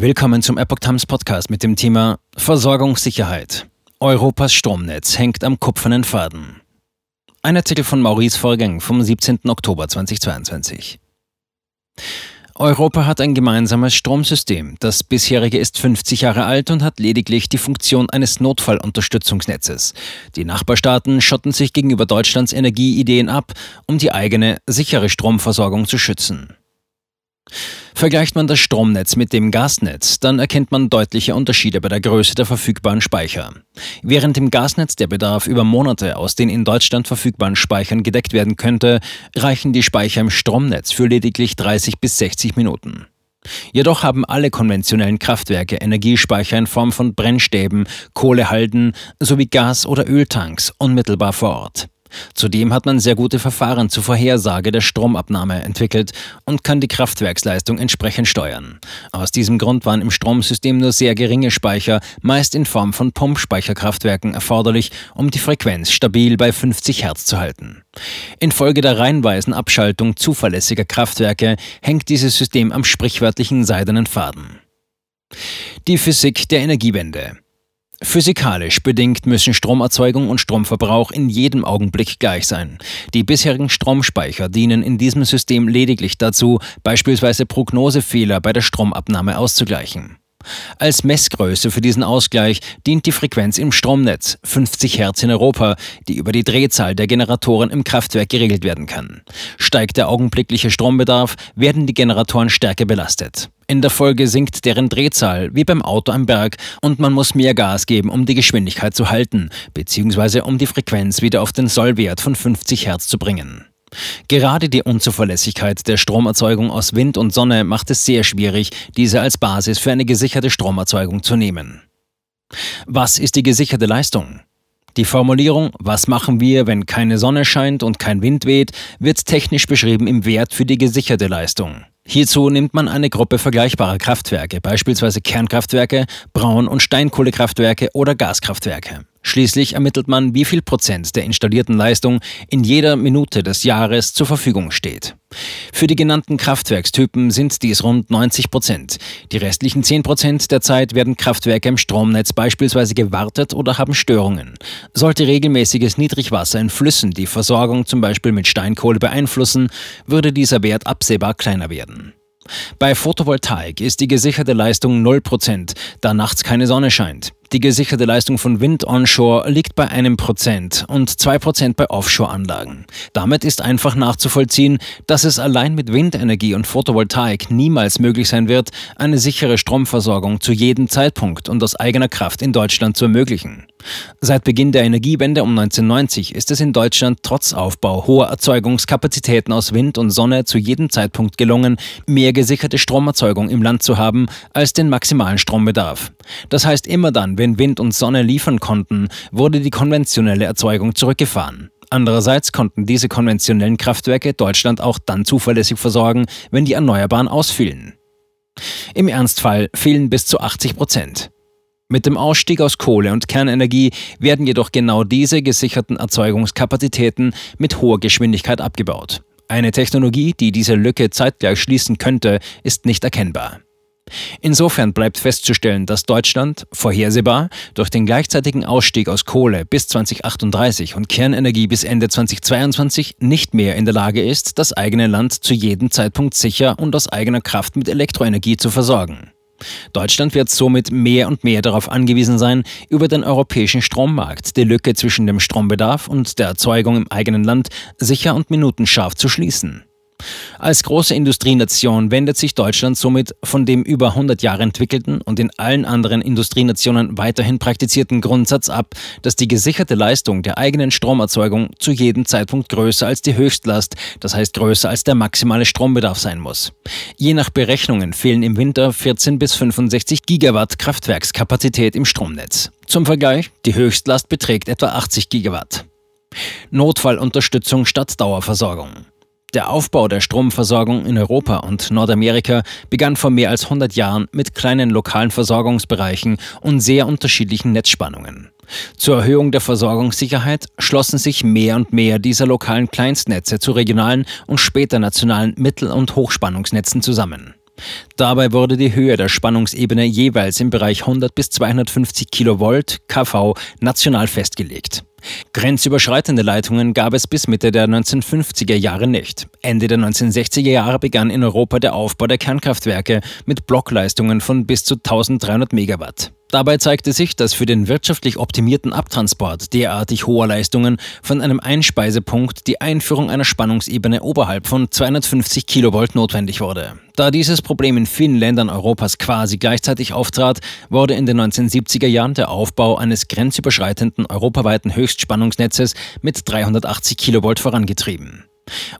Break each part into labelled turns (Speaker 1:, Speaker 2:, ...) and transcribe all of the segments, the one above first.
Speaker 1: Willkommen zum Epoch Times Podcast mit dem Thema Versorgungssicherheit. Europas Stromnetz hängt am kupfernen Faden. Ein Artikel von Maurice Vorgang vom 17. Oktober 2022. Europa hat ein gemeinsames Stromsystem. Das bisherige ist 50 Jahre alt und hat lediglich die Funktion eines Notfallunterstützungsnetzes. Die Nachbarstaaten schotten sich gegenüber Deutschlands Energieideen ab, um die eigene sichere Stromversorgung zu schützen. Vergleicht man das Stromnetz mit dem Gasnetz, dann erkennt man deutliche Unterschiede bei der Größe der verfügbaren Speicher. Während im Gasnetz der Bedarf über Monate aus den in Deutschland verfügbaren Speichern gedeckt werden könnte, reichen die Speicher im Stromnetz für lediglich 30 bis 60 Minuten. Jedoch haben alle konventionellen Kraftwerke Energiespeicher in Form von Brennstäben, Kohlehalden sowie Gas- oder Öltanks unmittelbar vor Ort. Zudem hat man sehr gute Verfahren zur Vorhersage der Stromabnahme entwickelt und kann die Kraftwerksleistung entsprechend steuern. Aus diesem Grund waren im Stromsystem nur sehr geringe Speicher, meist in Form von Pumpspeicherkraftwerken, erforderlich, um die Frequenz stabil bei 50 Hertz zu halten. Infolge der reihenweisen Abschaltung zuverlässiger Kraftwerke hängt dieses System am sprichwörtlichen seidenen Faden. Die Physik der Energiewende. Physikalisch bedingt müssen Stromerzeugung und Stromverbrauch in jedem Augenblick gleich sein. Die bisherigen Stromspeicher dienen in diesem System lediglich dazu, beispielsweise Prognosefehler bei der Stromabnahme auszugleichen. Als Messgröße für diesen Ausgleich dient die Frequenz im Stromnetz 50 Hertz in Europa, die über die Drehzahl der Generatoren im Kraftwerk geregelt werden kann. Steigt der augenblickliche Strombedarf, werden die Generatoren stärker belastet. In der Folge sinkt deren Drehzahl, wie beim Auto am Berg, und man muss mehr Gas geben, um die Geschwindigkeit zu halten, beziehungsweise um die Frequenz wieder auf den Sollwert von 50 Hertz zu bringen. Gerade die Unzuverlässigkeit der Stromerzeugung aus Wind und Sonne macht es sehr schwierig, diese als Basis für eine gesicherte Stromerzeugung zu nehmen. Was ist die gesicherte Leistung? Die Formulierung Was machen wir, wenn keine Sonne scheint und kein Wind weht, wird technisch beschrieben im Wert für die gesicherte Leistung. Hierzu nimmt man eine Gruppe vergleichbarer Kraftwerke, beispielsweise Kernkraftwerke, Braun- und Steinkohlekraftwerke oder Gaskraftwerke. Schließlich ermittelt man, wie viel Prozent der installierten Leistung in jeder Minute des Jahres zur Verfügung steht. Für die genannten Kraftwerkstypen sind dies rund 90 Prozent. Die restlichen 10 Prozent der Zeit werden Kraftwerke im Stromnetz beispielsweise gewartet oder haben Störungen. Sollte regelmäßiges Niedrigwasser in Flüssen die Versorgung zum Beispiel mit Steinkohle beeinflussen, würde dieser Wert absehbar kleiner werden. Bei Photovoltaik ist die gesicherte Leistung 0%, da nachts keine Sonne scheint. Die gesicherte Leistung von Wind onshore liegt bei einem Prozent und zwei Prozent bei Offshore-Anlagen. Damit ist einfach nachzuvollziehen, dass es allein mit Windenergie und Photovoltaik niemals möglich sein wird, eine sichere Stromversorgung zu jedem Zeitpunkt und aus eigener Kraft in Deutschland zu ermöglichen. Seit Beginn der Energiewende um 1990 ist es in Deutschland trotz Aufbau hoher Erzeugungskapazitäten aus Wind und Sonne zu jedem Zeitpunkt gelungen, mehr gesicherte Stromerzeugung im Land zu haben als den maximalen Strombedarf. Das heißt, immer dann, wenn Wind und Sonne liefern konnten, wurde die konventionelle Erzeugung zurückgefahren. Andererseits konnten diese konventionellen Kraftwerke Deutschland auch dann zuverlässig versorgen, wenn die Erneuerbaren ausfielen. Im Ernstfall fehlen bis zu 80 Prozent. Mit dem Ausstieg aus Kohle und Kernenergie werden jedoch genau diese gesicherten Erzeugungskapazitäten mit hoher Geschwindigkeit abgebaut. Eine Technologie, die diese Lücke zeitgleich schließen könnte, ist nicht erkennbar. Insofern bleibt festzustellen, dass Deutschland, vorhersehbar, durch den gleichzeitigen Ausstieg aus Kohle bis 2038 und Kernenergie bis Ende 2022 nicht mehr in der Lage ist, das eigene Land zu jedem Zeitpunkt sicher und aus eigener Kraft mit Elektroenergie zu versorgen. Deutschland wird somit mehr und mehr darauf angewiesen sein, über den europäischen Strommarkt die Lücke zwischen dem Strombedarf und der Erzeugung im eigenen Land sicher und minutenscharf zu schließen. Als große Industrienation wendet sich Deutschland somit von dem über 100 Jahre entwickelten und in allen anderen Industrienationen weiterhin praktizierten Grundsatz ab, dass die gesicherte Leistung der eigenen Stromerzeugung zu jedem Zeitpunkt größer als die Höchstlast, das heißt größer als der maximale Strombedarf sein muss. Je nach Berechnungen fehlen im Winter 14 bis 65 Gigawatt Kraftwerkskapazität im Stromnetz. Zum Vergleich, die Höchstlast beträgt etwa 80 Gigawatt. Notfallunterstützung statt Dauerversorgung. Der Aufbau der Stromversorgung in Europa und Nordamerika begann vor mehr als 100 Jahren mit kleinen lokalen Versorgungsbereichen und sehr unterschiedlichen Netzspannungen. Zur Erhöhung der Versorgungssicherheit schlossen sich mehr und mehr dieser lokalen Kleinstnetze zu regionalen und später nationalen Mittel- und Hochspannungsnetzen zusammen. Dabei wurde die Höhe der Spannungsebene jeweils im Bereich 100 bis 250 Kilovolt kV national festgelegt. Grenzüberschreitende Leitungen gab es bis Mitte der 1950er Jahre nicht. Ende der 1960er Jahre begann in Europa der Aufbau der Kernkraftwerke mit Blockleistungen von bis zu 1300 Megawatt. Dabei zeigte sich, dass für den wirtschaftlich optimierten Abtransport derartig hoher Leistungen von einem Einspeisepunkt die Einführung einer Spannungsebene oberhalb von 250 Kilovolt notwendig wurde. Da dieses Problem in vielen Ländern Europas quasi gleichzeitig auftrat, wurde in den 1970er Jahren der Aufbau eines grenzüberschreitenden europaweiten Höchstspannungsnetzes mit 380 Kilovolt vorangetrieben.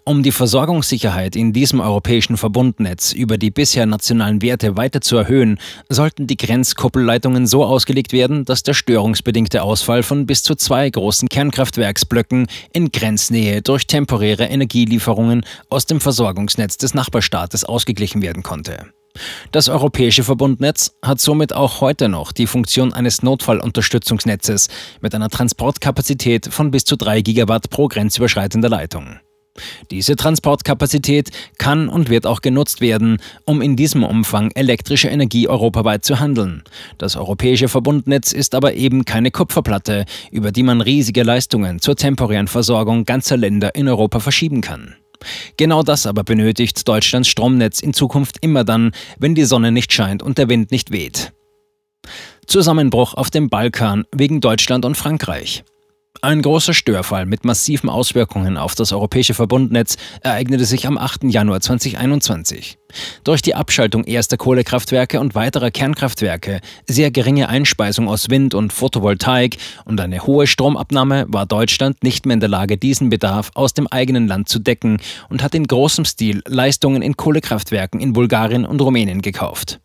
Speaker 1: Um die Versorgungssicherheit in diesem europäischen Verbundnetz über die bisher nationalen Werte weiter zu erhöhen, sollten die Grenzkuppelleitungen so ausgelegt werden, dass der störungsbedingte Ausfall von bis zu zwei großen Kernkraftwerksblöcken in Grenznähe durch temporäre Energielieferungen aus dem Versorgungsnetz des Nachbarstaates ausgeglichen werden konnte. Das europäische Verbundnetz hat somit auch heute noch die Funktion eines Notfallunterstützungsnetzes mit einer Transportkapazität von bis zu 3 Gigawatt pro grenzüberschreitender Leitung. Diese Transportkapazität kann und wird auch genutzt werden, um in diesem Umfang elektrische Energie europaweit zu handeln. Das europäische Verbundnetz ist aber eben keine Kupferplatte, über die man riesige Leistungen zur temporären Versorgung ganzer Länder in Europa verschieben kann. Genau das aber benötigt Deutschlands Stromnetz in Zukunft immer dann, wenn die Sonne nicht scheint und der Wind nicht weht. Zusammenbruch auf dem Balkan wegen Deutschland und Frankreich. Ein großer Störfall mit massiven Auswirkungen auf das europäische Verbundnetz ereignete sich am 8. Januar 2021. Durch die Abschaltung erster Kohlekraftwerke und weiterer Kernkraftwerke, sehr geringe Einspeisung aus Wind und Photovoltaik und eine hohe Stromabnahme war Deutschland nicht mehr in der Lage, diesen Bedarf aus dem eigenen Land zu decken und hat in großem Stil Leistungen in Kohlekraftwerken in Bulgarien und Rumänien gekauft.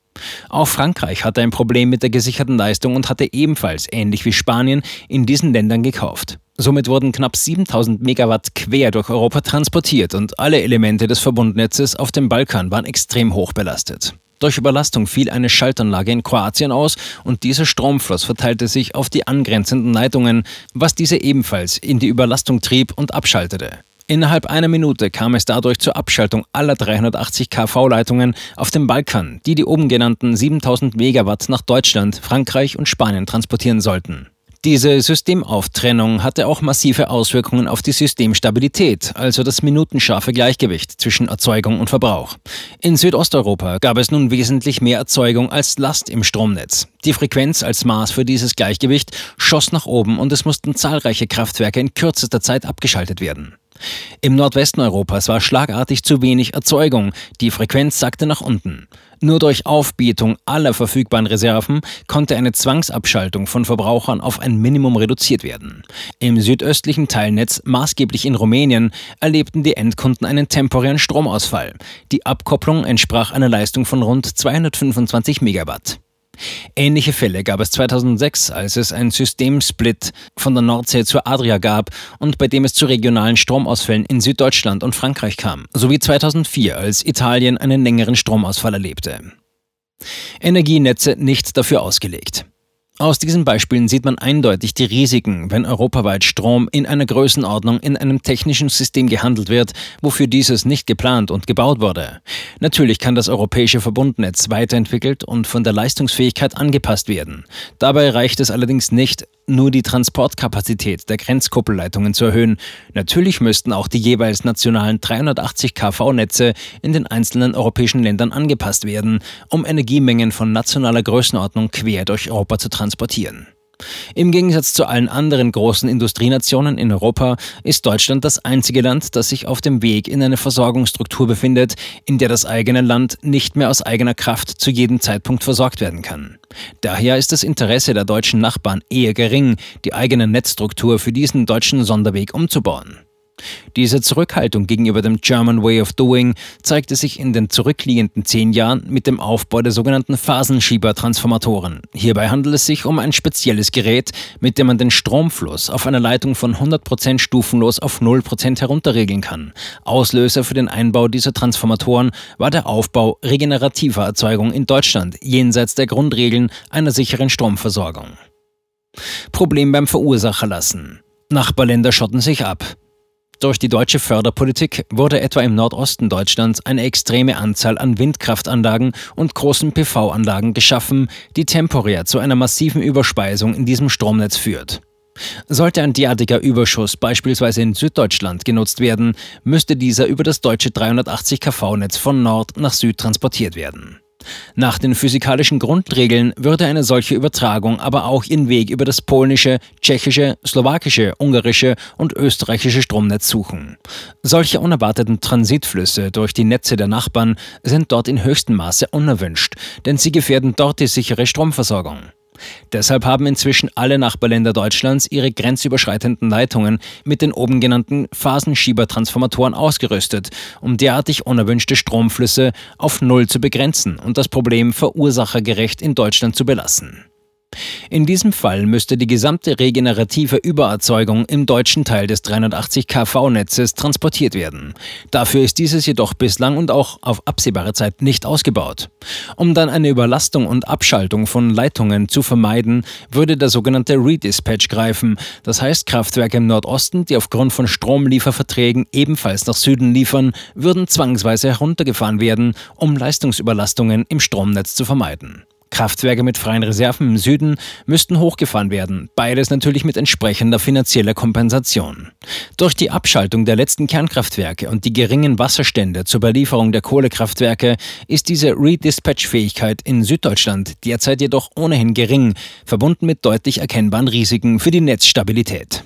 Speaker 1: Auch Frankreich hatte ein Problem mit der gesicherten Leistung und hatte ebenfalls, ähnlich wie Spanien, in diesen Ländern gekauft. Somit wurden knapp 7000 Megawatt quer durch Europa transportiert und alle Elemente des Verbundnetzes auf dem Balkan waren extrem hoch belastet. Durch Überlastung fiel eine Schaltanlage in Kroatien aus und dieser Stromfluss verteilte sich auf die angrenzenden Leitungen, was diese ebenfalls in die Überlastung trieb und abschaltete. Innerhalb einer Minute kam es dadurch zur Abschaltung aller 380 kV-Leitungen auf dem Balkan, die die oben genannten 7000 Megawatt nach Deutschland, Frankreich und Spanien transportieren sollten. Diese Systemauftrännung hatte auch massive Auswirkungen auf die Systemstabilität, also das minutenscharfe Gleichgewicht zwischen Erzeugung und Verbrauch. In Südosteuropa gab es nun wesentlich mehr Erzeugung als Last im Stromnetz. Die Frequenz als Maß für dieses Gleichgewicht schoss nach oben und es mussten zahlreiche Kraftwerke in kürzester Zeit abgeschaltet werden. Im Nordwesten Europas war schlagartig zu wenig Erzeugung, die Frequenz sackte nach unten. Nur durch Aufbietung aller verfügbaren Reserven konnte eine Zwangsabschaltung von Verbrauchern auf ein Minimum reduziert werden. Im südöstlichen Teilnetz, maßgeblich in Rumänien, erlebten die Endkunden einen temporären Stromausfall. Die Abkopplung entsprach einer Leistung von rund 225 Megawatt. Ähnliche Fälle gab es 2006, als es einen Systemsplit von der Nordsee zur Adria gab und bei dem es zu regionalen Stromausfällen in Süddeutschland und Frankreich kam, sowie 2004, als Italien einen längeren Stromausfall erlebte. Energienetze nicht dafür ausgelegt. Aus diesen Beispielen sieht man eindeutig die Risiken, wenn europaweit Strom in einer Größenordnung in einem technischen System gehandelt wird, wofür dieses nicht geplant und gebaut wurde. Natürlich kann das europäische Verbundnetz weiterentwickelt und von der Leistungsfähigkeit angepasst werden. Dabei reicht es allerdings nicht, nur die Transportkapazität der Grenzkuppelleitungen zu erhöhen. Natürlich müssten auch die jeweils nationalen 380 kV-Netze in den einzelnen europäischen Ländern angepasst werden, um Energiemengen von nationaler Größenordnung quer durch Europa zu transportieren. Im Gegensatz zu allen anderen großen Industrienationen in Europa ist Deutschland das einzige Land, das sich auf dem Weg in eine Versorgungsstruktur befindet, in der das eigene Land nicht mehr aus eigener Kraft zu jedem Zeitpunkt versorgt werden kann. Daher ist das Interesse der deutschen Nachbarn eher gering, die eigene Netzstruktur für diesen deutschen Sonderweg umzubauen. Diese Zurückhaltung gegenüber dem German Way of Doing zeigte sich in den zurückliegenden zehn Jahren mit dem Aufbau der sogenannten Phasenschieber-Transformatoren. Hierbei handelt es sich um ein spezielles Gerät, mit dem man den Stromfluss auf einer Leitung von 100% stufenlos auf 0% herunterregeln kann. Auslöser für den Einbau dieser Transformatoren war der Aufbau regenerativer Erzeugung in Deutschland jenseits der Grundregeln einer sicheren Stromversorgung. Problem beim Verursacher lassen. Nachbarländer schotten sich ab. Durch die deutsche Förderpolitik wurde etwa im Nordosten Deutschlands eine extreme Anzahl an Windkraftanlagen und großen PV-Anlagen geschaffen, die temporär zu einer massiven Überspeisung in diesem Stromnetz führt. Sollte ein derartiger Überschuss beispielsweise in Süddeutschland genutzt werden, müsste dieser über das deutsche 380 kV-Netz von Nord nach Süd transportiert werden. Nach den physikalischen Grundregeln würde eine solche Übertragung aber auch ihren Weg über das polnische, tschechische, slowakische, ungarische und österreichische Stromnetz suchen. Solche unerwarteten Transitflüsse durch die Netze der Nachbarn sind dort in höchstem Maße unerwünscht, denn sie gefährden dort die sichere Stromversorgung. Deshalb haben inzwischen alle Nachbarländer Deutschlands ihre grenzüberschreitenden Leitungen mit den oben genannten Phasenschiebertransformatoren ausgerüstet, um derartig unerwünschte Stromflüsse auf Null zu begrenzen und das Problem verursachergerecht in Deutschland zu belassen. In diesem Fall müsste die gesamte regenerative Übererzeugung im deutschen Teil des 380 kV-Netzes transportiert werden. Dafür ist dieses jedoch bislang und auch auf absehbare Zeit nicht ausgebaut. Um dann eine Überlastung und Abschaltung von Leitungen zu vermeiden, würde der sogenannte Redispatch greifen. Das heißt, Kraftwerke im Nordosten, die aufgrund von Stromlieferverträgen ebenfalls nach Süden liefern, würden zwangsweise heruntergefahren werden, um Leistungsüberlastungen im Stromnetz zu vermeiden. Kraftwerke mit freien Reserven im Süden müssten hochgefahren werden, beides natürlich mit entsprechender finanzieller Kompensation. Durch die Abschaltung der letzten Kernkraftwerke und die geringen Wasserstände zur Belieferung der Kohlekraftwerke ist diese Redispatch-Fähigkeit in Süddeutschland derzeit jedoch ohnehin gering, verbunden mit deutlich erkennbaren Risiken für die Netzstabilität.